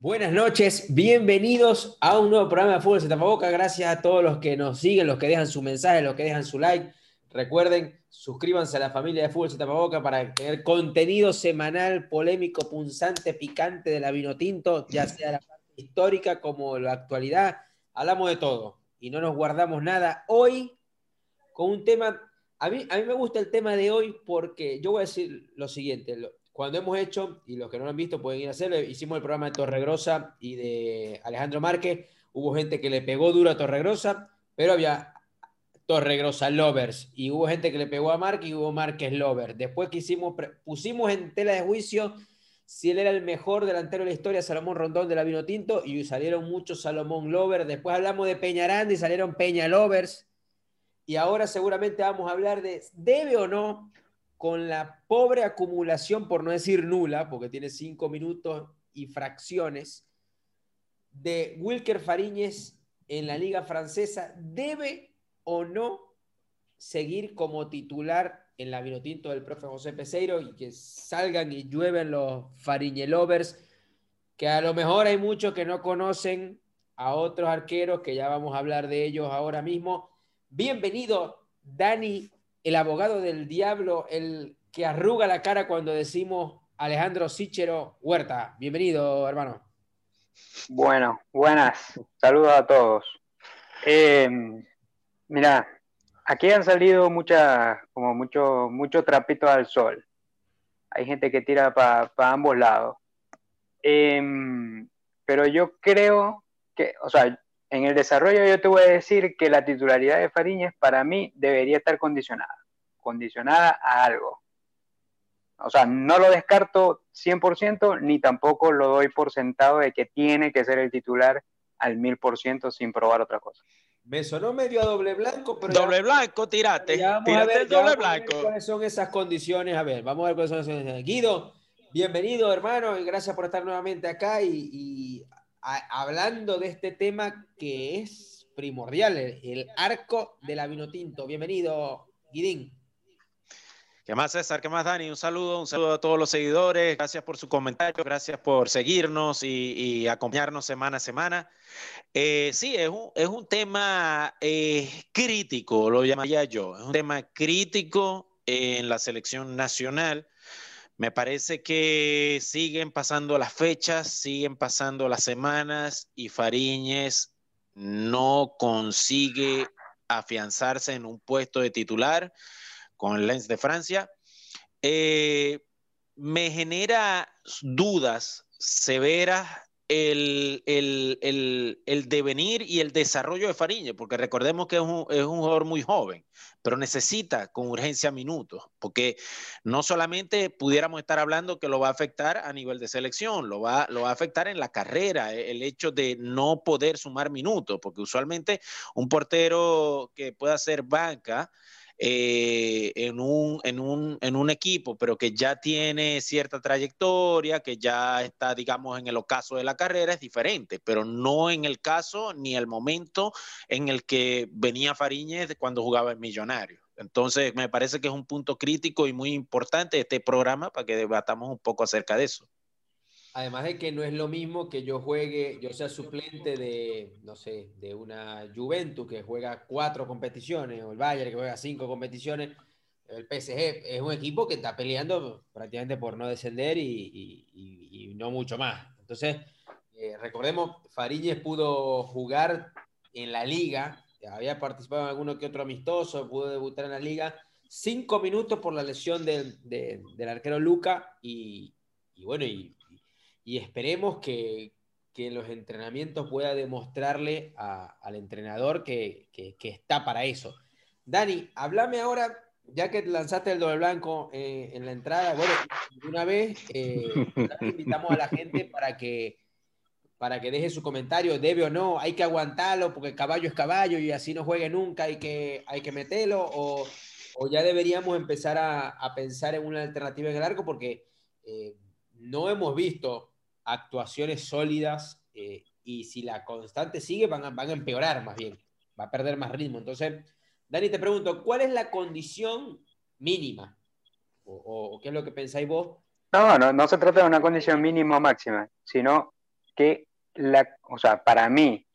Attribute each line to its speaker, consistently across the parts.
Speaker 1: Buenas noches, bienvenidos a un nuevo programa de Fútbol Se Tapaboca. Gracias a todos los que nos siguen, los que dejan su mensaje, los que dejan su like. Recuerden, suscríbanse a la familia de Fútbol Se Tapaboca para tener contenido semanal, polémico, punzante, picante de la vino tinto, ya sea la parte histórica como la actualidad. Hablamos de todo y no nos guardamos nada. Hoy, con un tema, a mí, a mí me gusta el tema de hoy porque yo voy a decir lo siguiente. Cuando hemos hecho, y los que no lo han visto pueden ir a hacerlo, hicimos el programa de Torregrosa y de Alejandro Márquez. Hubo gente que le pegó duro a Torregrosa, pero había Torregrosa lovers y hubo gente que le pegó a Márquez y hubo Márquez lovers. Después que hicimos, pusimos en tela de juicio si él era el mejor delantero de la historia, Salomón Rondón de la Vino Tinto, y salieron muchos Salomón lovers. Después hablamos de Peñaranda y salieron Peña lovers. Y ahora seguramente vamos a hablar de debe o no con la pobre acumulación, por no decir nula, porque tiene cinco minutos y fracciones, de Wilker Fariñez en la liga francesa, ¿debe o no seguir como titular en la Vinotinto del profe José Peseiro y que salgan y llueven los Fariñelovers, que a lo mejor hay muchos que no conocen a otros arqueros, que ya vamos a hablar de ellos ahora mismo. Bienvenido, Dani el abogado del diablo, el que arruga la cara cuando decimos Alejandro Sichero Huerta. Bienvenido, hermano.
Speaker 2: Bueno, buenas. Saludos a todos. Eh, mira, aquí han salido muchas, como mucho, mucho trapito al sol. Hay gente que tira para ambos lados. Em, pero yo creo que, o sea, en el desarrollo yo te voy a decir que la titularidad de Fariñez para mí debería estar condicionada, condicionada a algo. O sea, no lo descarto 100% ni tampoco lo doy por sentado de que tiene que ser el titular al 1000% sin probar otra cosa.
Speaker 1: Me sonó medio a doble blanco, pero.
Speaker 3: Doble blanco, tirate.
Speaker 1: tirate el doble blanco. ¿Cuáles son esas condiciones? A ver, vamos a ver cuáles son esas condiciones. Guido, bienvenido, hermano, y gracias por estar nuevamente acá. y hablando de este tema que es primordial, el, arco de la Vinotinto. Bienvenido, Guidín.
Speaker 3: ¿Qué más, César? ¿Qué más, Dani? Un saludo, un saludo a todos los seguidores. Gracias por su comentario, gracias por seguirnos y, acompañarnos semana a semana. Eh, sí, es un, es un tema eh, crítico, lo llamaría yo. Es un tema crítico en la selección nacional me parece que siguen pasando las fechas, siguen pasando las semanas y Fariñez no consigue afianzarse en un puesto de titular con el Lens de Francia. Eh, me genera dudas severas el, devenir y el desarrollo de Fariñez, porque recordemos que es un, es un jugador muy joven pero necesita con urgencia minutos, porque no solamente pudiéramos estar hablando que lo va a afectar a nivel de selección, lo va, lo va a afectar en la carrera, e, el hecho de no poder sumar minutos, porque usualmente un portero que pueda ser banca, eh, en, un, en, un, en, un, equipo, pero que ya tiene cierta trayectoria, que ya está, digamos, en el ocaso de la carrera, es diferente, pero no en el caso ni el momento en el que venía Fariñez cuando jugaba en Millonario. Entonces, me parece que es un punto crítico y muy importante este programa para que debatamos un poco acerca de eso.
Speaker 1: Además de que no es lo mismo que yo juegue, yo sea suplente de, no sé, de una Juventus que juega cuatro competiciones, o el Bayern que juega cinco competiciones. El PSG es un equipo que está peleando prácticamente por no descender y, no mucho más. Entonces, eh, recordemos, Fariñez pudo jugar en la liga, había participado en alguno que otro amistoso, pudo debutar en la liga, cinco minutos por la lesión del, del arquero Luca y, y bueno, y y esperemos que, que en los entrenamientos pueda demostrarle al entrenador que, que, está para eso. Dani, háblame ahora, ya que lanzaste el doble blanco eh, en la entrada, bueno, una vez eh, invitamos a la gente para que para que deje su comentario, debe o no, hay que aguantarlo porque caballo es caballo y así no juegue nunca, hay que, hay que meterlo, o, o ya deberíamos empezar a, a, pensar en una alternativa en el arco porque eh, no hemos visto actuaciones sólidas eh, y si la constante sigue van a, van empeorar más bien, va a perder más ritmo. Entonces, Dani, te pregunto, ¿cuál es la condición mínima? ¿O, qué es lo que pensáis vos?
Speaker 2: No, no, no se trata de una condición mínima o máxima, sino que, la, o sea, para mí,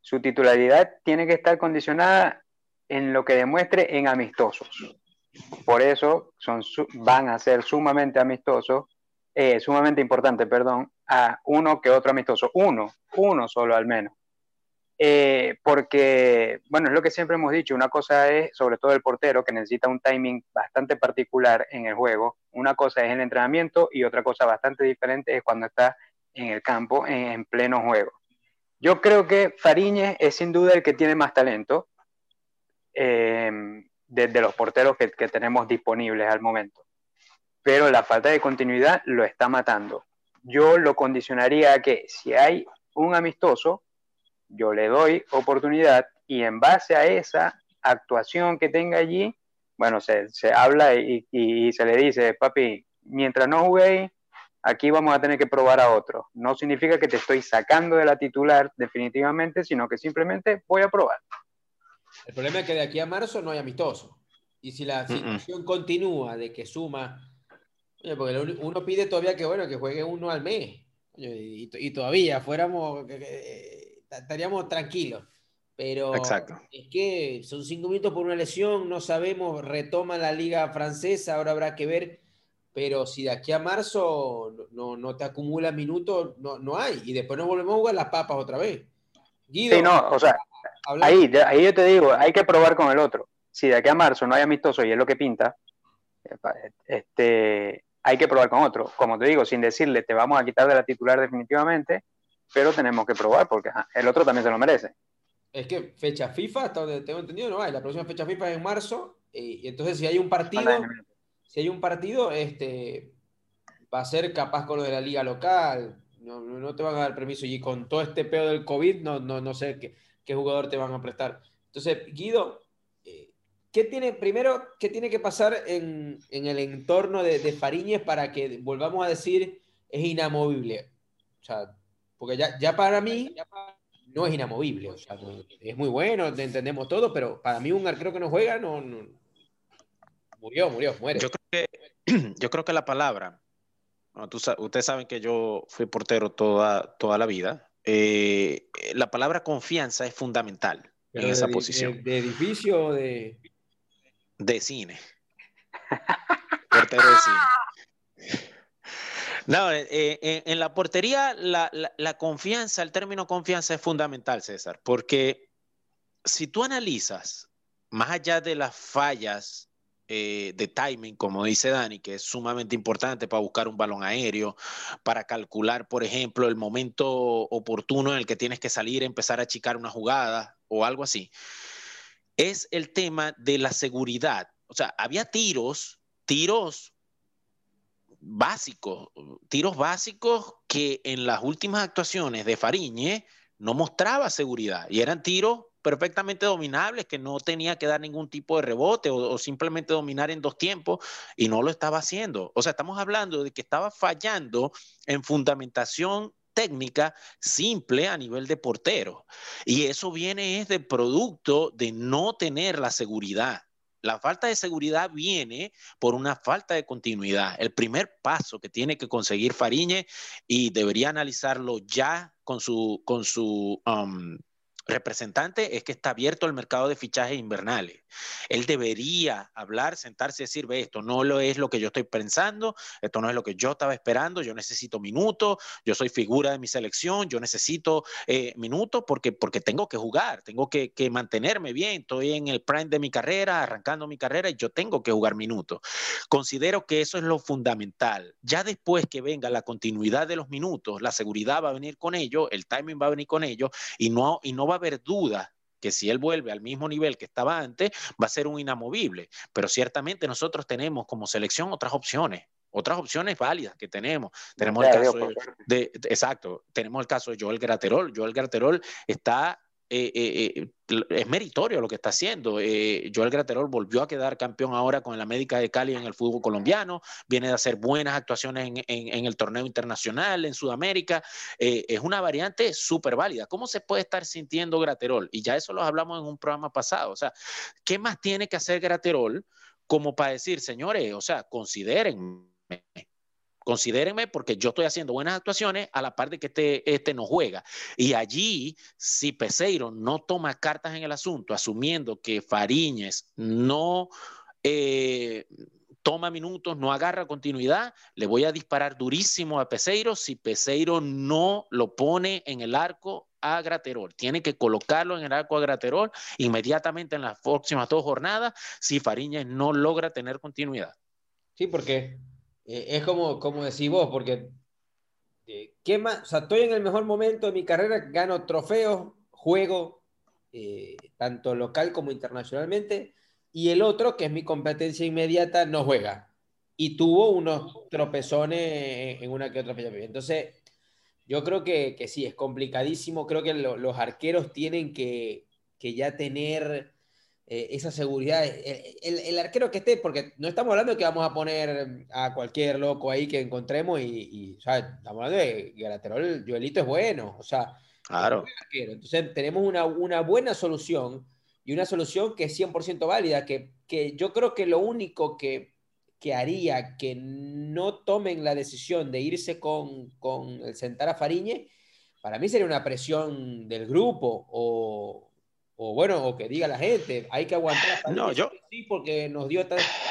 Speaker 2: su titularidad tiene que estar condicionada en lo que demuestre en amistosos. Por eso son, van a ser sumamente amistosos, eh, sumamente importantes, perdón, a uno que otro amistoso. Uno, uno solo al menos. Eh, porque, bueno, es lo que siempre hemos dicho, una cosa es sobre todo el portero que necesita un timing bastante particular en el juego, una cosa es el entrenamiento y otra cosa bastante diferente es cuando está en el campo en, pleno juego. Yo creo que Fariñez es sin duda el que tiene más talento eh, de, los porteros que, que tenemos disponibles al momento, pero la falta de continuidad lo está matando. Yo lo condicionaría a que si hay un amistoso, yo le doy oportunidad y en base a esa actuación que tenga allí, bueno, se, habla y, se le dice, papi, mientras no juguéis, aquí vamos a tener que probar a otro. No significa que te estoy sacando de la titular definitivamente, sino que simplemente voy a probar.
Speaker 1: El problema es que de aquí a marzo no hay amistoso. Y si la situación continúa de que suma, porque uno pide todavía que, bueno, que juegue uno al mes. Y, todavía fuéramos estaríamos tranquilos. Pero
Speaker 3: Exacto.
Speaker 1: es que son cinco minutos por una lesión, no sabemos, retoma la liga francesa, ahora habrá que ver, pero si de aquí a marzo no, no te acumula minutos, no, no hay, y después nos volvemos a jugar las papas otra vez.
Speaker 2: Guido, sí, no, o sea, ahí, ahí yo te digo, hay que probar con el otro. Si de aquí a marzo no hay amistoso y es lo que pinta, este, hay que probar con otro. Como te digo, sin decirle te vamos a quitar de la titular definitivamente, pero tenemos que probar porque el otro también se lo merece.
Speaker 1: Es que fecha FIFA, hasta donde tengo entendido, no hay. La próxima fecha FIFA es en marzo y, entonces si hay un partido, si hay un partido, este, va a ser capaz con lo de la liga local. No, no te van a dar permiso y con todo este pedo del COVID no, no, no sé qué, qué jugador te van a prestar. Entonces, Guido, ¿qué tiene, primero, qué tiene que pasar en, en el entorno de, de Fariñez para que volvamos a decir es inamovible? O sea, porque ya, ya para mí no es inamovible. O sea, es muy bueno, entendemos todo, pero para mí un arquero que no juega no, murió, murió, muere.
Speaker 3: Yo creo que, yo creo que la palabra, ustedes saben que yo fui portero toda, toda la vida. Eh, la palabra confianza es fundamental en esa posición.
Speaker 1: De, edificio o de...?
Speaker 3: De cine. portero de cine. No, eh, eh, en la portería la, confianza, el término confianza es fundamental, César, porque si tú analizas, más allá de las fallas eh, de timing, como dice Dani, que es sumamente importante para buscar un balón aéreo, para calcular, por ejemplo, el momento oportuno en el que tienes que salir, empezar a achicar una jugada o algo así, es el tema de la seguridad. O sea, había tiros, tiros básicos, tiros básicos que en las últimas actuaciones de Fariñe no mostraba seguridad y eran tiros perfectamente dominables que no tenía que dar ningún tipo de rebote o, simplemente dominar en dos tiempos y no lo estaba haciendo. O sea, estamos hablando de que estaba fallando en fundamentación técnica simple a nivel de portero. Y eso viene es de producto de no tener la seguridad. La falta de seguridad viene por una falta de continuidad. El primer paso que tiene que conseguir Fariñe y debería analizarlo ya con su, con su um, representante es que está abierto el mercado de fichajes invernales. Él debería hablar, sentarse y decir, ve, esto no lo es lo que yo estoy pensando, esto no es lo que yo estaba esperando, yo necesito minutos, yo soy figura de mi selección, yo necesito eh, minutos porque, porque tengo que jugar, tengo que, que, mantenerme bien, estoy en el prime de mi carrera, arrancando mi carrera y yo tengo que jugar minutos. Considero que eso es lo fundamental. Ya después que venga la continuidad de los minutos, la seguridad va a venir con ello, el timing va a venir con ello y no, y no va a haber duda que si él vuelve al mismo nivel que estaba antes, va a ser un inamovible. Pero ciertamente nosotros tenemos como selección otras opciones, otras opciones válidas que tenemos. Tenemos el caso de, exacto, tenemos el caso de Joel Graterol. Joel Graterol está eh, eh, es meritorio lo que está haciendo. Joel Graterol volvió a quedar campeón ahora con el América de Cali en el fútbol colombiano, viene de hacer buenas actuaciones en, el torneo internacional, en Sudamérica. es una variante súper válida. ¿Cómo se puede estar sintiendo Graterol? Y ya eso lo hablamos en un programa pasado. O sea, ¿qué más tiene que hacer Graterol como para decir, señores, o sea, consideren considérenme porque yo estoy haciendo buenas actuaciones a la par de que este, este no juega. Y allí, si Peseiro no toma cartas en el asunto, asumiendo que Fariñez no eh, toma minutos, no agarra continuidad, le voy a disparar durísimo a Peseiro si Peseiro no lo pone en el arco a Graterol. Tiene que colocarlo en el arco a Graterol inmediatamente en las próximas dos jornadas si Fariñez no logra tener continuidad.
Speaker 1: Sí, porque eh, es como, como decís vos, porque eh, ¿qué más? O sea, estoy en el mejor momento de mi carrera, gano trofeos, juego, eh, tanto local como internacionalmente, y el otro, que es mi competencia inmediata, no juega. Y tuvo unos tropezones en una que otra fecha. Entonces, yo creo que, que sí, es complicadísimo. Creo que los arqueros tienen que, que ya tener eh, esa seguridad. Eh, el, arquero que esté, porque no estamos hablando de que vamos a poner a cualquier loco ahí que encontremos y, estamos hablando de Garaterol, Joelito es bueno, o sea,
Speaker 3: claro.
Speaker 1: Entonces tenemos una, una, buena solución y una solución que es 100% válida, que, que yo creo que lo único que, que haría que no tomen la decisión de irse con, con el sentar a Fariñe, para mí sería una presión del grupo o, o bueno, o que diga la gente, hay que aguantar
Speaker 3: No, yo
Speaker 1: sí, porque nos dio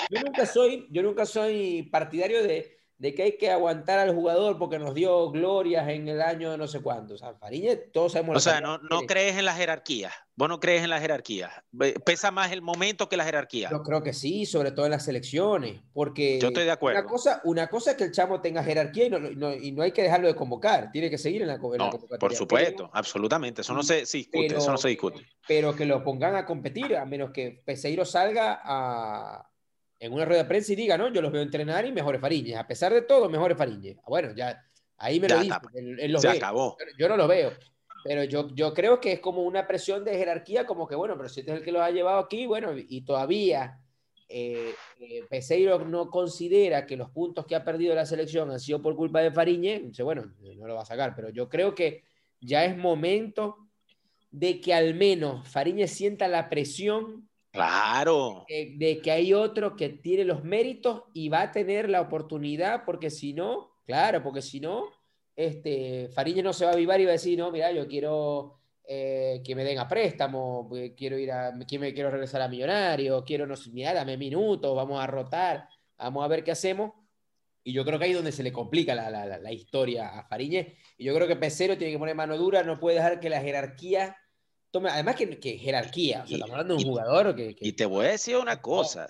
Speaker 1: Yo nunca soy, yo nunca soy partidario de, de, que hay que aguantar al jugador porque nos dio glorias en el año no sé cuánto. O sea, Fariñez, todos sabemos.
Speaker 3: O sea, no, no crees en la jerarquía. Vos no crees en la jerarquía. Pesa más el momento que la jerarquía.
Speaker 1: Yo creo que sí, sobre todo en las selecciones, porque
Speaker 3: yo estoy de acuerdo.
Speaker 1: Una cosa, una cosa es que el chamo tenga jerarquía y no, y no, hay que dejarlo de convocar, tiene que seguir en la, convocatoria.
Speaker 3: Por supuesto, absolutamente, eso no se, discute, eso no se discute.
Speaker 1: Pero que lo pongan a competir, a menos que Peseiro salga a, en una rueda de prensa y diga, no, yo los veo entrenar y mejores Fariñez, a pesar de todo, mejores Fariñez. Bueno, ya ahí me lo dice,
Speaker 3: se acabó.
Speaker 1: Yo no lo veo. Pero yo, yo creo que es como una presión de jerarquía, como que, bueno, pero si este es el que lo ha llevado aquí, bueno, y todavía eh, eh, Peseiro no considera que los puntos que ha perdido la selección han sido por culpa de Fariñe, dice, bueno, no lo va a sacar, pero yo creo que ya es momento de que al menos Fariñe sienta la presión.
Speaker 3: Claro.
Speaker 1: De, de que hay otro que tiene los méritos y va a tener la oportunidad, porque si no, claro, porque si no, este, Fariña no se va a avivar y va a decir, no, mira, yo quiero eh, que me den a préstamo, quiero ir a, me quiero regresar a Millonario, quiero, no sé, mira, dame minutos, vamos a rotar, vamos a ver qué hacemos. Y yo creo que ahí es donde se le complica la, la, la historia a Fariñez. Y yo creo que Pesero tiene que poner mano dura, no puede dejar que la jerarquía tome, además que, que jerarquía, o sea, estamos hablando de un jugador que,
Speaker 3: Y te voy a decir una cosa,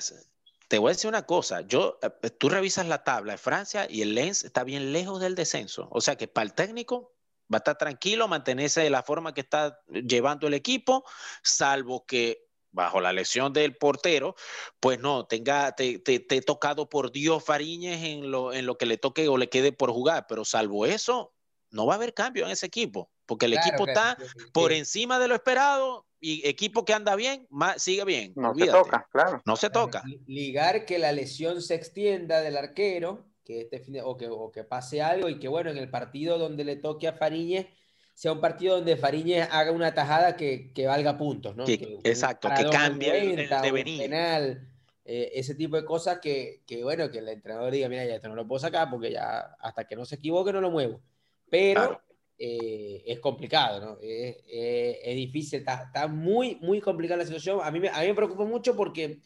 Speaker 3: te voy a decir una cosa, yo, eh, tú revisas la tabla de Francia y el Lens está bien lejos del descenso, o sea que para el técnico va a estar tranquilo, mantenerse de la forma que está llevando el equipo, salvo que bajo la lesión del portero, pues no, tenga, te, te, te tocado por Dios Fariñez en lo, en lo que le toque o le quede por jugar, pero salvo eso, no va a haber cambio en ese equipo, porque el equipo está por encima de lo esperado y equipo que anda bien, sigue bien.
Speaker 2: No se toca, claro.
Speaker 3: No se toca.
Speaker 1: Ligar que la lesión se extienda del arquero, que este o, que, o que pase algo y que bueno, en el partido donde le toque a Fariñez, sea un partido donde Fariñez haga una tajada que, que valga puntos, ¿no?
Speaker 3: exacto, que cambie el devenir.
Speaker 1: Penal, eh, ese tipo de cosas que, que, bueno, que el entrenador diga, mira, ya esto no lo puedo sacar porque ya hasta que no se equivoque no lo muevo. Pero eh, es complicado, ¿no? Es, difícil, está, muy, muy complicada la situación. A mí, me, a mí me preocupa mucho porque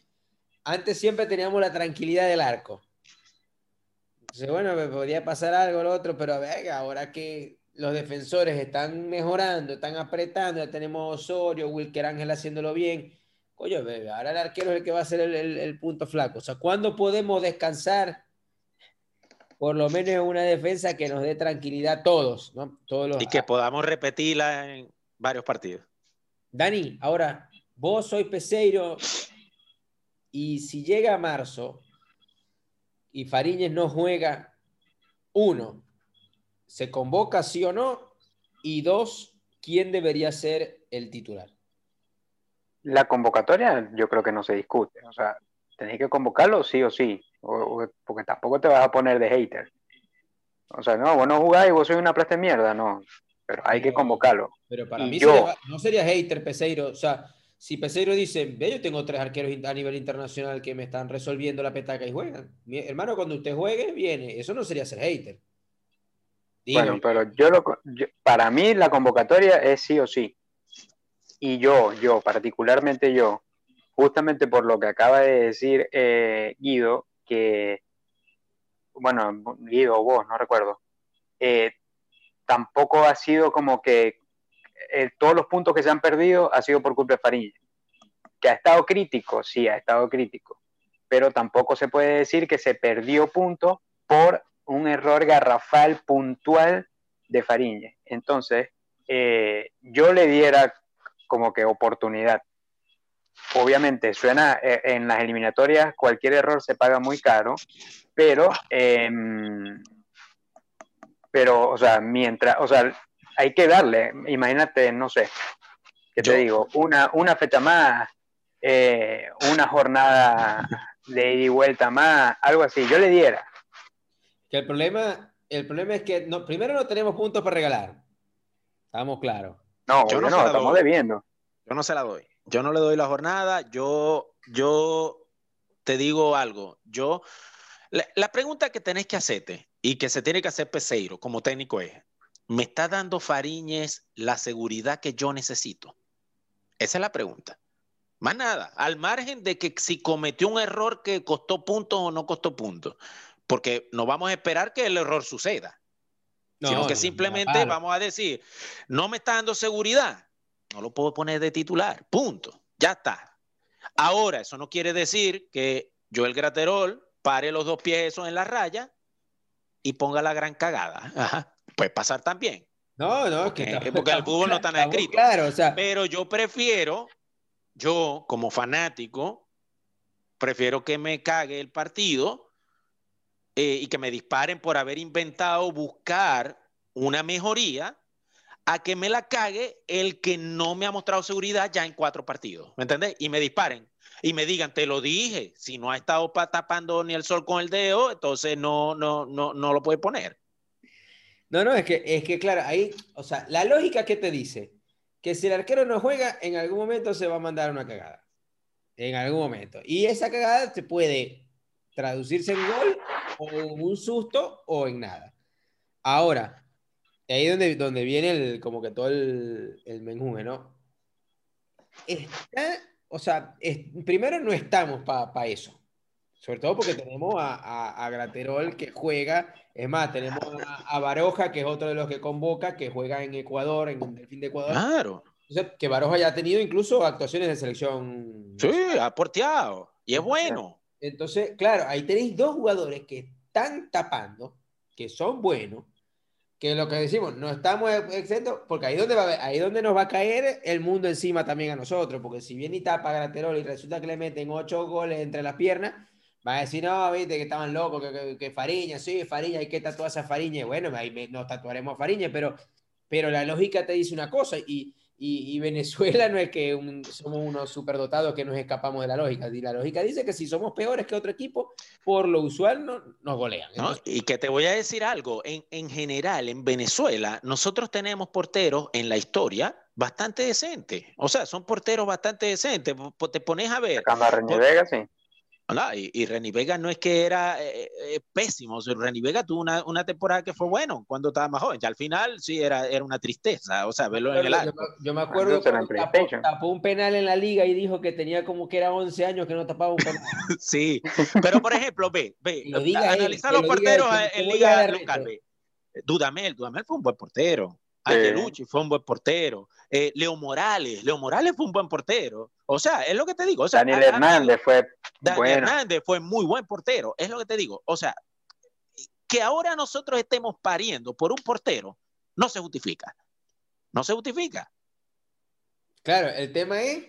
Speaker 1: antes siempre teníamos la tranquilidad del arco. Entonces, bueno, me podría pasar algo lo otro, pero venga, ahora que los defensores están mejorando, están apretando, ya tenemos Osorio, Wilker Ángel haciéndolo bien. Coño, ahora el arquero es el que va a ser el, el punto flaco. O sea, ¿cuándo podemos descansar? Por lo menos una defensa que nos dé tranquilidad a todos, ¿no? Todos los...
Speaker 3: Y que podamos repetirla en varios partidos.
Speaker 1: Dani, ahora, vos sois Peseiro y si llega a marzo y Fariñez no juega, uno, ¿se convoca sí o no? Y dos, ¿quién debería ser el titular?
Speaker 2: La convocatoria yo creo que no se discute. O sea, tenéis que convocarlo sí o sí, porque tampoco te vas a poner de hater. O sea, no, vos no jugáis, vos sois una plasta de mierda, no. Pero hay que convocarlo.
Speaker 1: Pero para mí yo, no sería hater Peseiro. O sea, si Peseiro dice, ve, yo tengo tres arqueros a nivel internacional que me están resolviendo la petaca y juegan. Mi hermano, cuando usted juegue, viene. Eso no sería ser hater.
Speaker 2: Bueno, pero yo, lo, para mí la convocatoria es sí o sí. Y yo, yo, particularmente yo, justamente por lo que acaba de decir eh, Guido, que, bueno, Guido o vos, no recuerdo, eh, tampoco ha sido como que eh, todos los puntos que se han perdido ha sido por culpa de Fariña. Que ha estado crítico, sí, ha estado crítico, pero tampoco se puede decir que se perdió puntos por un error garrafal puntual de Fariña. Entonces, eh, yo le diera como que oportunidad. Obviamente, suena eh, en las eliminatorias, cualquier error se paga muy caro, pero, em, pero, o sea, mientras, o sea, hay que darle, imagínate, no sé, ¿qué te digo? Una, una fecha más, eh, una jornada de ida y vuelta más, algo así, yo le diera.
Speaker 1: Que el problema, el problema es que no, primero no tenemos puntos para regalar. Estamos claros.
Speaker 2: No, yo no, no estamos debiendo.
Speaker 3: Yo no se la doy. Yo no le doy la jornada. Yo, yo te digo algo. Yo, la, pregunta que tenés que hacerte y que se tiene que hacer Peseiro como técnico es, ¿me está dando Fariñez la seguridad que yo necesito? Esa es la pregunta. Más nada, al margen de que si cometió un error que costó puntos o no costó puntos porque no vamos a esperar que el error suceda, sino que simplemente vamos a decir, no me está dando seguridad, no lo puedo poner de titular, punto, ya está. Ahora, eso no quiere decir que yo el Graterol pare los dos pies en la raya y ponga la gran cagada. Puede pasar también.
Speaker 1: No, no, que
Speaker 3: porque el fútbol no está nada escrito. Claro, o sea. Pero yo prefiero, yo como fanático, prefiero que me cague el partido eh, y que me disparen por haber inventado buscar una mejoría a que me la cague el que no me ha mostrado seguridad ya en cuatro partidos, ¿me entendés? Y me disparen y me digan, te lo dije, si no ha estado tapando ni el sol con el dedo, entonces no, no, no, no lo puede poner.
Speaker 1: No, no, es que, es que claro, ahí, o sea, la lógica que te dice que si el arquero no juega, en algún momento se va a mandar una cagada. En algún momento. Y esa cagada se puede traducirse en gol o en un susto o en nada. Ahora, ahí es donde, donde viene el, como que todo el, el menjunje, ¿no? Está, o sea, primero no estamos para eso. Sobre todo porque tenemos a, a, Graterol que juega, es más, tenemos a, Baroja, que es otro de los que convoca, que juega en Ecuador, en el fin de Ecuador.
Speaker 3: Claro.
Speaker 1: que Baroja ya ha tenido incluso actuaciones de selección.
Speaker 3: Sí, ha porteado. Y es bueno.
Speaker 1: Entonces, claro, ahí tenéis dos jugadores que están tapando, que son buenos, que lo que decimos, no estamos exentos, porque ahí donde, va, ahí donde nos va a caer el mundo encima también a nosotros, porque si viene y tapa Graterol y resulta que le meten ocho goles entre las piernas, va a decir, no, viste que estaban locos, que, que, Fariña, sí, Fariña, hay que tatuar a Fariña, bueno, ahí nos tatuaremos a Fariña, pero, pero la lógica te dice una cosa, y, y, Venezuela no es que somos unos superdotados que nos escapamos de la lógica. Y la lógica dice que si somos peores que otro equipo, por lo usual no, nos golean.
Speaker 3: y que te voy a decir algo, en, en, general, en Venezuela, nosotros tenemos porteros en la historia bastante decentes. O sea, son porteros bastante decentes. Te pones a ver.
Speaker 2: Vega, sí
Speaker 3: y, y Reni Vega no es que era eh, eh, eh, pésimo, o Reni Vega tuvo una, una, temporada que fue bueno cuando estaba más joven, ya al final sí era, era una tristeza, o sea, verlo en el arco.
Speaker 1: Yo, me acuerdo que tapó, un penal en la liga y dijo que tenía como que era 11 años que no tapaba un penal.
Speaker 3: sí, pero por ejemplo, ve, ve, analiza los porteros en liga local, ve. Dudamel, Dudamel fue un buen portero. Angelucci fue un buen portero. Eh, Leo Morales, Leo Morales fue un buen portero. O sea, es lo que te digo.
Speaker 2: Daniel Hernández fue
Speaker 3: Daniel Hernández fue muy buen portero. Es lo que te digo. O sea, que ahora nosotros estemos pariendo por un portero no se justifica. No se justifica.
Speaker 1: Claro, el tema es,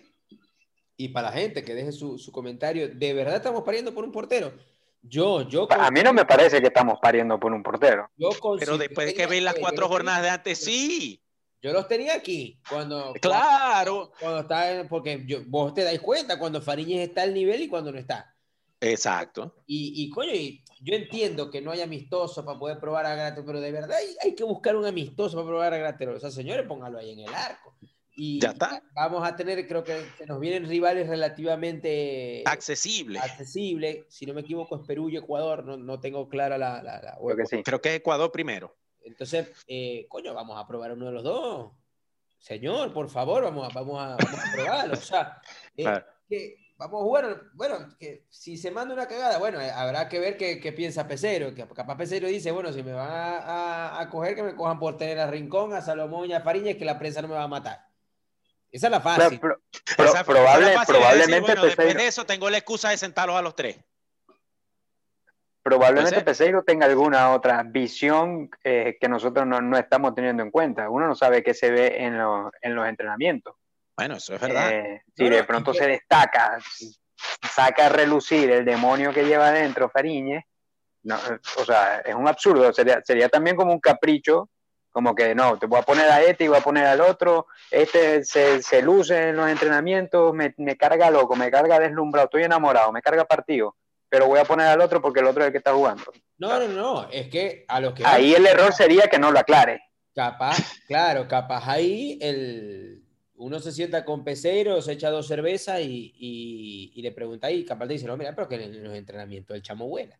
Speaker 1: y para la gente que deje su, su comentario, ¿de verdad estamos pariendo por un portero? Yo, yo.
Speaker 2: A mí no me parece que estamos pariendo por un portero.
Speaker 3: Pero después de que ven las cuatro jornadas de antes, sí.
Speaker 1: Yo los tenía aquí cuando.
Speaker 3: Claro.
Speaker 1: Cuando, está, porque yo, vos te dais cuenta cuando Fariñez está al nivel y cuando no está.
Speaker 3: Exacto.
Speaker 1: Y, y coño, yo entiendo que no hay amistoso para poder probar a Graterol, pero de verdad hay, hay, que buscar un amistoso para probar a Graterol. O sea, señores, póngalo ahí en el arco. Y
Speaker 3: ya está.
Speaker 1: Vamos a tener, creo que nos vienen rivales relativamente
Speaker 3: accesibles.
Speaker 1: Accesible. Si no me equivoco, es Perú y Ecuador. No, no tengo clara la. la, la
Speaker 3: creo, que sí. creo que es Ecuador primero.
Speaker 1: Entonces, eh, coño, vamos a probar uno de los dos. Señor, por favor, vamos a, vamos a, vamos a probarlo. O sea, eh, claro. que, vamos a jugar. Bueno, que si se manda una cagada, bueno, eh, habrá que ver qué, qué piensa Pesero. Que capaz Pesero dice, bueno, si me van a, a, a, coger, que me cojan por tener a Rincón, a Salomón y a Fariñez, que la prensa no me va a matar. Esa es la fácil.
Speaker 2: Pero, pero, Esa, probable, fácil probablemente
Speaker 3: decir, bueno, después de eso tengo la excusa de sentarlos a los tres.
Speaker 2: Probablemente Peseiro tenga alguna otra visión eh, que nosotros no, no, estamos teniendo en cuenta. Uno no sabe qué se ve en, lo, en los entrenamientos.
Speaker 3: Bueno, eso es verdad.
Speaker 2: Eh, si no, de pronto se destaca, saca a relucir el demonio que lleva adentro Fariñez, no, o sea, es un absurdo. Sería, sería también como un capricho como que no, te voy a poner a este y voy a poner al otro, este se, se luce en los entrenamientos, me, me, carga loco, me carga deslumbrado, estoy enamorado, me carga partido, pero voy a poner al otro porque el otro es el que está jugando.
Speaker 1: No, no, no, es que a lo que...
Speaker 2: Ahí el error sería que no lo aclare.
Speaker 1: Capaz, claro, capaz ahí el, uno se sienta con Pecero, se echa dos cervezas y, y, y le pregunta ahí, capaz te dice, no, mira, pero que en los entrenamientos el chamo vuela.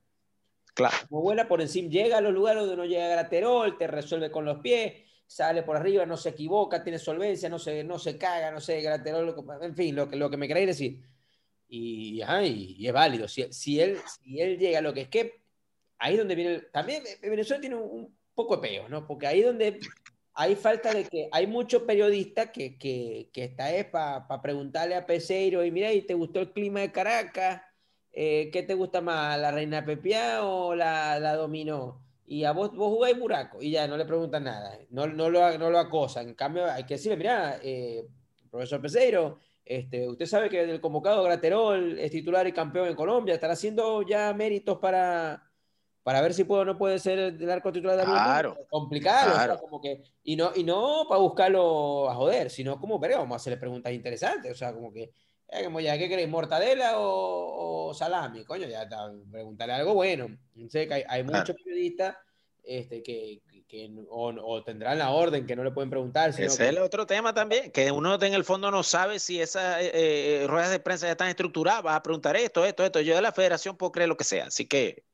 Speaker 3: Claro.
Speaker 1: Como vuela por encima, llega a los lugares donde no llega Graterol, te resuelve con los pies, sale por arriba, no se equivoca, tiene solvencia, no se, no se caga, no sé, Graterol, en fin, lo que, lo que me queréis decir. Y, ajá, y, es válido. Si, si, él, si él llega a lo que es que, ahí es donde viene. El, también Venezuela tiene un, un, poco de peo, ¿no? Porque ahí es donde hay falta de que hay muchos periodistas que, que, que está es para pa preguntarle a Peseiro, y mira, ¿y te gustó el clima de Caracas? Eh, ¿qué te gusta más, la reina Pepia o la, la dominó? Y a vos, vos jugáis buraco y ya no le preguntan nada, no, no, lo, no lo acosan. En cambio, hay que decirle, mira, eh, profesor Peseiro, este, usted sabe que el convocado Graterol es titular y campeón en Colombia, estará haciendo ya méritos para, para ver si puede o no puede ser el arco titular de
Speaker 3: claro,
Speaker 1: complicado claro. O sea, como que y no y no para buscarlo a joder sino como pero vamos a hacerle preguntas interesantes o sea como que como ya, ¿qué queréis? ¿Mortadela o, o, salami? Coño, ya está, preguntarle algo bueno. Sé que hay, hay muchos claro. periodistas este, que, que o, o, tendrán la orden que no le pueden preguntar.
Speaker 3: Ese
Speaker 1: que...
Speaker 3: es el otro tema también, que uno en el fondo no sabe si esas eh, eh, ruedas de prensa ya están estructuradas, vas a preguntar esto, esto, esto. Yo de la federación puedo creer lo que sea, así que...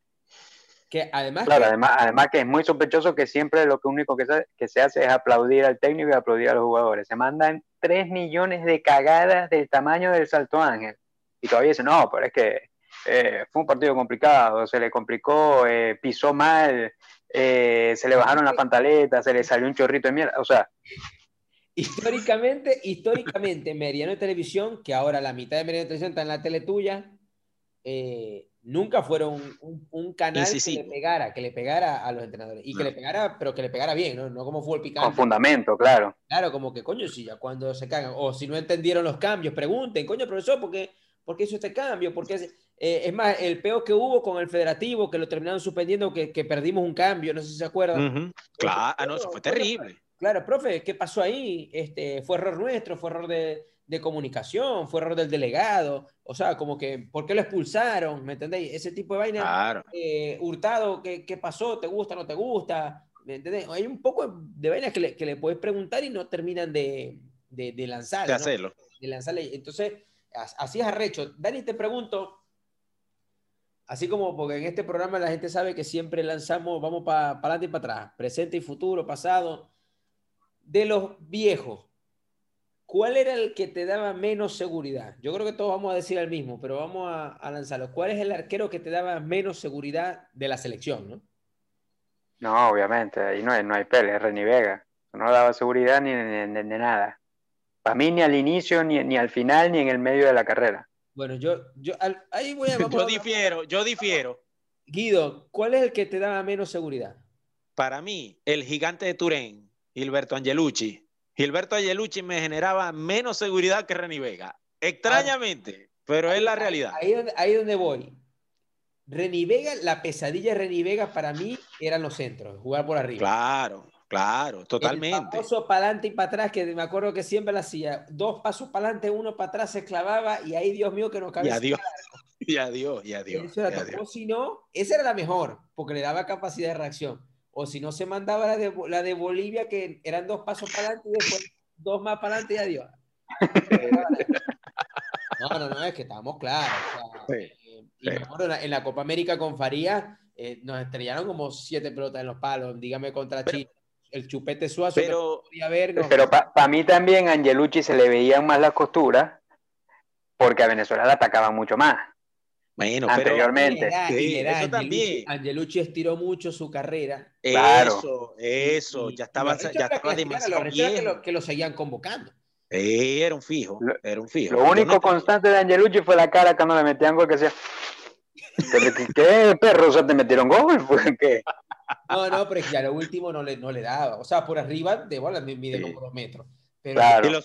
Speaker 1: Que además,
Speaker 2: claro,
Speaker 1: que...
Speaker 2: además, además que es muy sospechoso que siempre lo que único que se, que se hace es aplaudir al técnico y aplaudir a los jugadores. Se mandan 3 millones de cagadas del tamaño del Salto Ángel. Y todavía dicen, no, pero es que eh, fue un partido complicado, se le complicó, eh, pisó mal, eh, se le bajaron las pantaletas, se le salió un chorrito de mierda. O sea.
Speaker 1: Históricamente, históricamente, Meridiano de Televisión, que ahora la mitad de Meridiano de Televisión está en la tele tuya, eh, nunca fueron un, un, un canal sí, sí, que sí. le pegara, que le pegara a los entrenadores. Y que no. le pegara, pero que le pegara bien, ¿no? No como fue el picante.
Speaker 2: Con fundamento, claro.
Speaker 1: Claro, como que, coño, si ya cuando se cagan, o si no entendieron los cambios, pregunten, coño, profesor, ¿por qué, por qué hizo este cambio? Porque es, eh, es más, el peor que hubo con el federativo, que lo terminaron suspendiendo, que, que perdimos un cambio, no sé si se acuerdan.
Speaker 3: Uh -huh. Claro, ah, no, eso fue terrible.
Speaker 1: Claro, profe, ¿qué pasó ahí? Este, fue error nuestro, fue error de, de comunicación, fue error del delegado, o sea, como que, ¿por qué lo expulsaron? ¿Me entendéis? Ese tipo de vaina.
Speaker 3: Claro.
Speaker 1: Eh, hurtado, ¿qué, ¿qué, pasó? ¿Te gusta, no te gusta? ¿Me entendéis? Hay un poco de vainas que le, que le puedes preguntar y no terminan de, de, de lanzar.
Speaker 3: De ¿no? hacerlo.
Speaker 1: De lanzarle. Entonces, así es arrecho. Dani, te pregunto, así como porque en este programa la gente sabe que siempre lanzamos, vamos para pa adelante y para atrás, presente y futuro, pasado, de los viejos ¿Cuál era el que te daba menos seguridad? Yo creo que todos vamos a decir el mismo, pero vamos a, a, lanzarlo. ¿Cuál es el arquero que te daba menos seguridad de la selección? No,
Speaker 2: no obviamente, ahí no hay, no hay pelea, es Reni Vega. No daba seguridad ni de, nada. Para mí ni al inicio, ni, ni, al final, ni en el medio de la carrera.
Speaker 1: Bueno, yo, yo al, ahí voy a...
Speaker 3: yo difiero, yo difiero.
Speaker 1: Guido, ¿cuál es el que te daba menos seguridad?
Speaker 3: Para mí, el gigante de Turén, Gilberto Angelucci Gilberto Ayelucci me generaba menos seguridad que Reni Vega. Extrañamente, ah, pero es la realidad.
Speaker 1: Ahí ahí donde voy. Reni Vega, la pesadilla de Reni Vega para mí eran los centros, jugar por arriba.
Speaker 3: Claro, claro, totalmente.
Speaker 1: Paso para adelante y para atrás, que me acuerdo que siempre lo hacía. Dos pasos para adelante, uno para atrás se clavaba y ahí, Dios mío, que no cabía.
Speaker 3: Y adiós, y adiós, y adiós.
Speaker 1: O si no, esa era la mejor, porque le daba capacidad de reacción. O si no, se mandaba la de, la de Bolivia, que eran dos pasos para adelante y después dos más para adelante y adiós. No, no, no, es que estamos claros. Eh, y en, la, Copa América con Faría eh, nos estrellaron como siete pelotas en los palos, dígame contra Chile. El chupete suazo
Speaker 2: pero, Pero para mí también a Angelucci se le veían más las costuras porque a Venezuela la atacaba mucho más.
Speaker 3: Bueno,
Speaker 2: anteriormente.
Speaker 1: Pero, eso también. Angelucci estiró mucho su carrera.
Speaker 3: Eso, eso, ya estaba, ya estaba demasiado
Speaker 1: bien. Que lo, que lo seguían convocando.
Speaker 3: Sí, era un fijo, era un fijo.
Speaker 2: Lo único constante de Angelucci fue la cara cuando le metían gol que decía, ¿qué perro? O sea, te metieron gol, ¿qué?
Speaker 1: No, no, pero ya lo último no le, no le daba. O sea, por arriba de bola mide como dos metros.
Speaker 3: Pero claro. Y lo,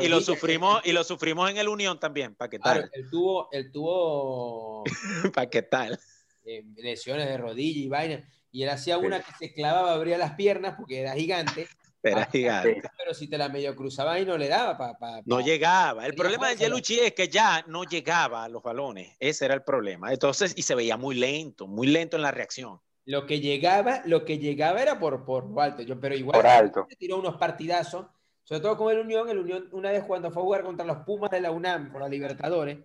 Speaker 3: y lo sufrimos, y lo sufrimos en el Unión también, ¿para qué tal?
Speaker 1: él tuvo, él tuvo
Speaker 3: ¿para qué tal?
Speaker 1: Eh, lesiones de rodilla y vaina. Y él hacía una que se clavaba, abría las piernas porque era gigante
Speaker 3: era ah, gigante.
Speaker 1: Pero si te la medio cruzaba y no le daba. Pa,
Speaker 3: no llegaba. El problema de Yeluchi es que ya no llegaba a los balones. Ese era el problema. Entonces, y se veía muy lento, muy lento en la reacción.
Speaker 1: Lo que llegaba, lo que llegaba era por, por alto. Yo, pero igual
Speaker 2: por alto.
Speaker 1: tiró unos partidazos, sobre todo con el Unión. El Unión, una vez cuando fue a jugar contra los Pumas de la UNAM por la Libertadores,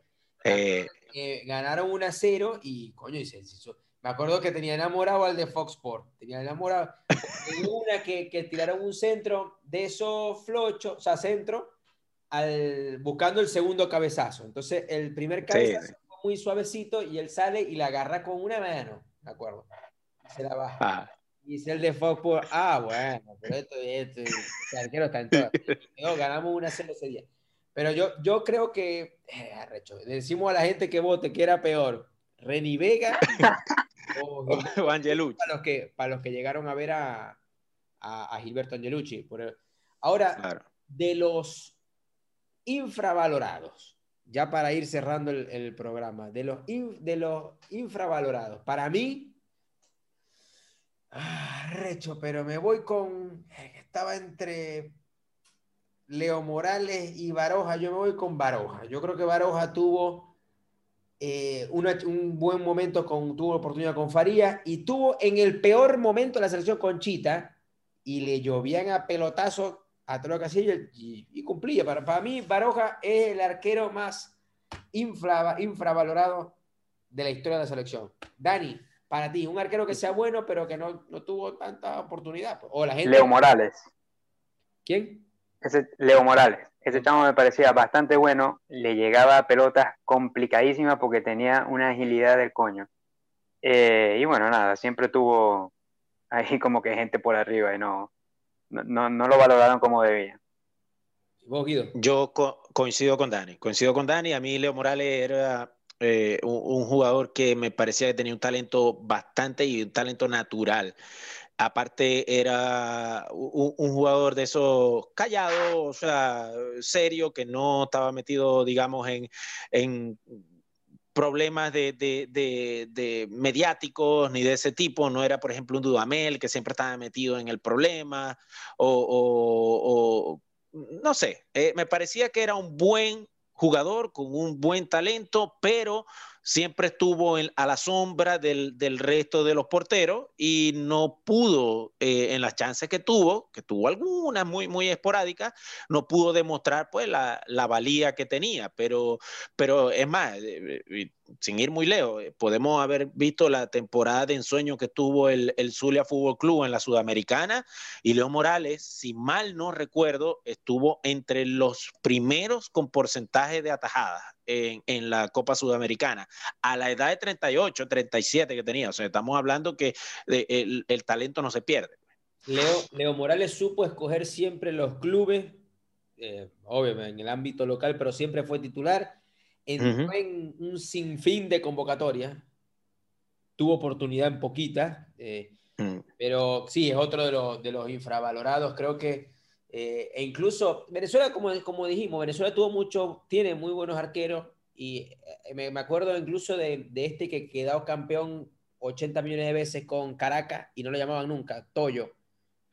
Speaker 1: eh, eh, ganaron 1 a 0 y coño, dice, me acuerdo que tenía enamorado al de Fox Sport. Tenía enamorado. una que, que, tiraron un centro de esos flochos, o sea, centro, al, buscando el segundo cabezazo. Entonces, el primer cabezazo fue muy suavecito y él sale y la agarra con una mano. ¿De acuerdo? Se la baja. Ah. Y el de Fox Sport. Ah, bueno, pero esto, esto, el arquero está en todo. No, ganamos una cero ese día. Pero yo, yo creo que, eh, arrecho, decimos a la gente que vote que era peor, Reni Vega
Speaker 3: o, Angelucci.
Speaker 1: Para los, que, para los que llegaron a ver a, a, Gilberto Angelucci. Ahora, de los infravalorados, ya para ir cerrando el, programa, de los, de los infravalorados, para mí, ah, recho, pero me voy con, estaba entre Leo Morales y Baroja, yo me voy con Baroja. Yo creo que Baroja tuvo eh, un buen momento con, tuvo oportunidad con Faría y tuvo en el peor momento la selección con Chita y le llovían a pelotazo a Tolo Casillo y, cumplía. Para, para mí, Baroja es el arquero más infra, infravalorado de la historia de la selección. Dani, para ti, un arquero que sea bueno, pero que no, no tuvo tanta oportunidad. O la gente...
Speaker 2: Leo Morales.
Speaker 1: ¿Quién?
Speaker 2: Ese Leo Morales. Ese chamo me parecía bastante bueno, le llegaba a pelotas complicadísimas porque tenía una agilidad del coño. Eh, y bueno, nada, siempre tuvo ahí como que gente por arriba y no, no, no lo valoraron como debía.
Speaker 3: Yo coincido con Dani, coincido con Dani. A mí Leo Morales era eh, un, jugador que me parecía que tenía un talento bastante y un talento natural. Aparte era un, jugador de esos callados, o sea, serio, que no estaba metido, digamos, en, problemas de, mediáticos ni de ese tipo. No era, por ejemplo, un Dudamel que siempre estaba metido en el problema o, no sé, eh, me parecía que era un buen jugador con un buen talento, pero siempre estuvo a la sombra del, resto de los porteros y no pudo, eh, en las chances que tuvo, que tuvo algunas muy, muy esporádicas, no pudo demostrar pues la, valía que tenía. Pero, pero es más, eh, eh, sin ir muy lejos, podemos haber visto la temporada de ensueño que tuvo el, el Zulia Fútbol Club en la Sudamericana y Leo Morales, si mal no recuerdo, estuvo entre los primeros con porcentaje de atajadas en, la Copa Sudamericana, a la edad de 38, 37 que tenía. O sea, estamos hablando que el, talento no se pierde.
Speaker 1: Leo, Leo Morales supo escoger siempre los clubes, eh, obviamente en el ámbito local, pero siempre fue titular. Entró en un sinfín de convocatorias, tuvo oportunidad en poquitas, eh, mm. pero sí, es otro de los, de los infravalorados. Creo que eh, e incluso Venezuela, como, como dijimos, Venezuela tuvo mucho, tiene muy buenos arqueros y eh, me, acuerdo incluso de, de, este que quedó campeón 80 millones de veces con Caracas y no lo llamaban nunca, Toyo.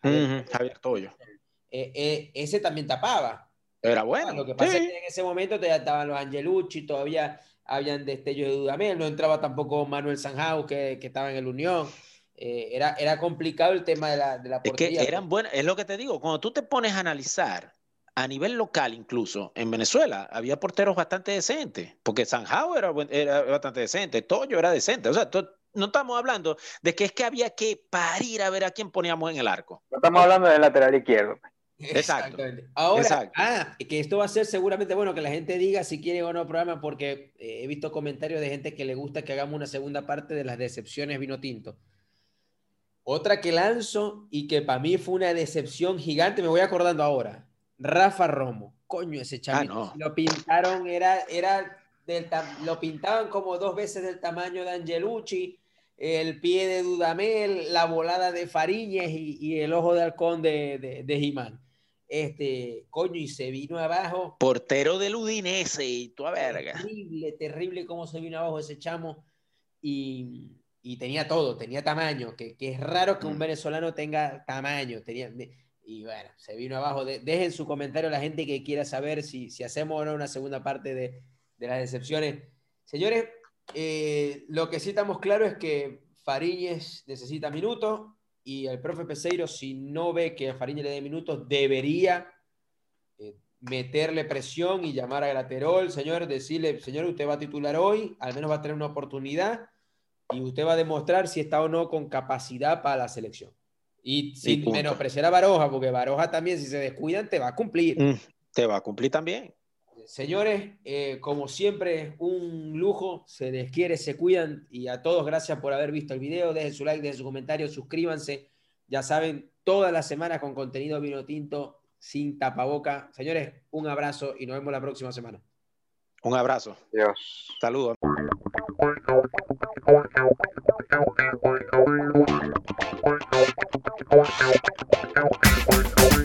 Speaker 3: Javier Toyo.
Speaker 1: Eh, eh, ese también tapaba.
Speaker 3: Era bueno.
Speaker 1: Lo que pasa es que en ese momento todavía estaban los Angelucci, todavía habían destellos de Dudamel, no entraba tampoco Manuel Sanjao, que, que estaba en el Unión. Eh, era, era complicado el tema de la, de la
Speaker 3: portería. Es que eran buenas, es lo que te digo, cuando tú te pones a analizar a nivel local incluso, en Venezuela había porteros bastante decentes, porque Sanjao era, era bastante decente, Toyo era decente, o sea, no estamos hablando de que es que había que parir a ver a quién poníamos en el arco.
Speaker 2: No estamos hablando del lateral izquierdo.
Speaker 3: Exacto.
Speaker 1: Ahora, Ah, que esto va a ser seguramente bueno que la gente diga si quiere o no programa, porque eh, he visto comentarios de gente que le gusta que hagamos una segunda parte de las decepciones vino tinto. Otra que lanzo y que para mí fue una decepción gigante, me voy acordando ahora. Rafa Romo. Coño, ese chavito. Ah, lo pintaron, era, era del, lo pintaban como dos veces del tamaño de Angelucci el pie de Dudamel, la volada de Fariñez y, el ojo de halcón de, de, de Jimán. Este, coño, y se vino abajo.
Speaker 3: Portero del Udinese y tu verga.
Speaker 1: Terrible, terrible cómo se vino abajo ese chamo. Y, y tenía todo, tenía tamaño, que, que es raro que un mm. venezolano tenga tamaño. Tenía, y bueno, se vino abajo. dejen su comentario la gente que quiera saber si, si hacemos o no una segunda parte de, de las decepciones. Señores, eh, lo que sí estamos claro es que Fariñez necesita minutos y el profe Peseiro, si no ve que a Fariñez le dé minutos, debería eh, meterle presión y llamar a Graterol, señor, decirle, señor, usted va a titular hoy, al menos va a tener una oportunidad y usted va a demostrar si está o no con capacidad para la selección. Y sin menospreciar a Baroja, porque Baroja también, si se descuidan, te va a cumplir. Mm,
Speaker 3: te va a cumplir también.
Speaker 1: Señores, eh, como siempre, un lujo. Se les quiere, se cuidan. Y a todos, gracias por haber visto el video. Dejen su like, dejen su comentario, suscríbanse. Ya saben, toda la semana con contenido vino tinto sin tapaboca. Señores, un abrazo y nos vemos la próxima semana.
Speaker 3: Un abrazo.
Speaker 2: Dios.
Speaker 3: Saludos. Thank you.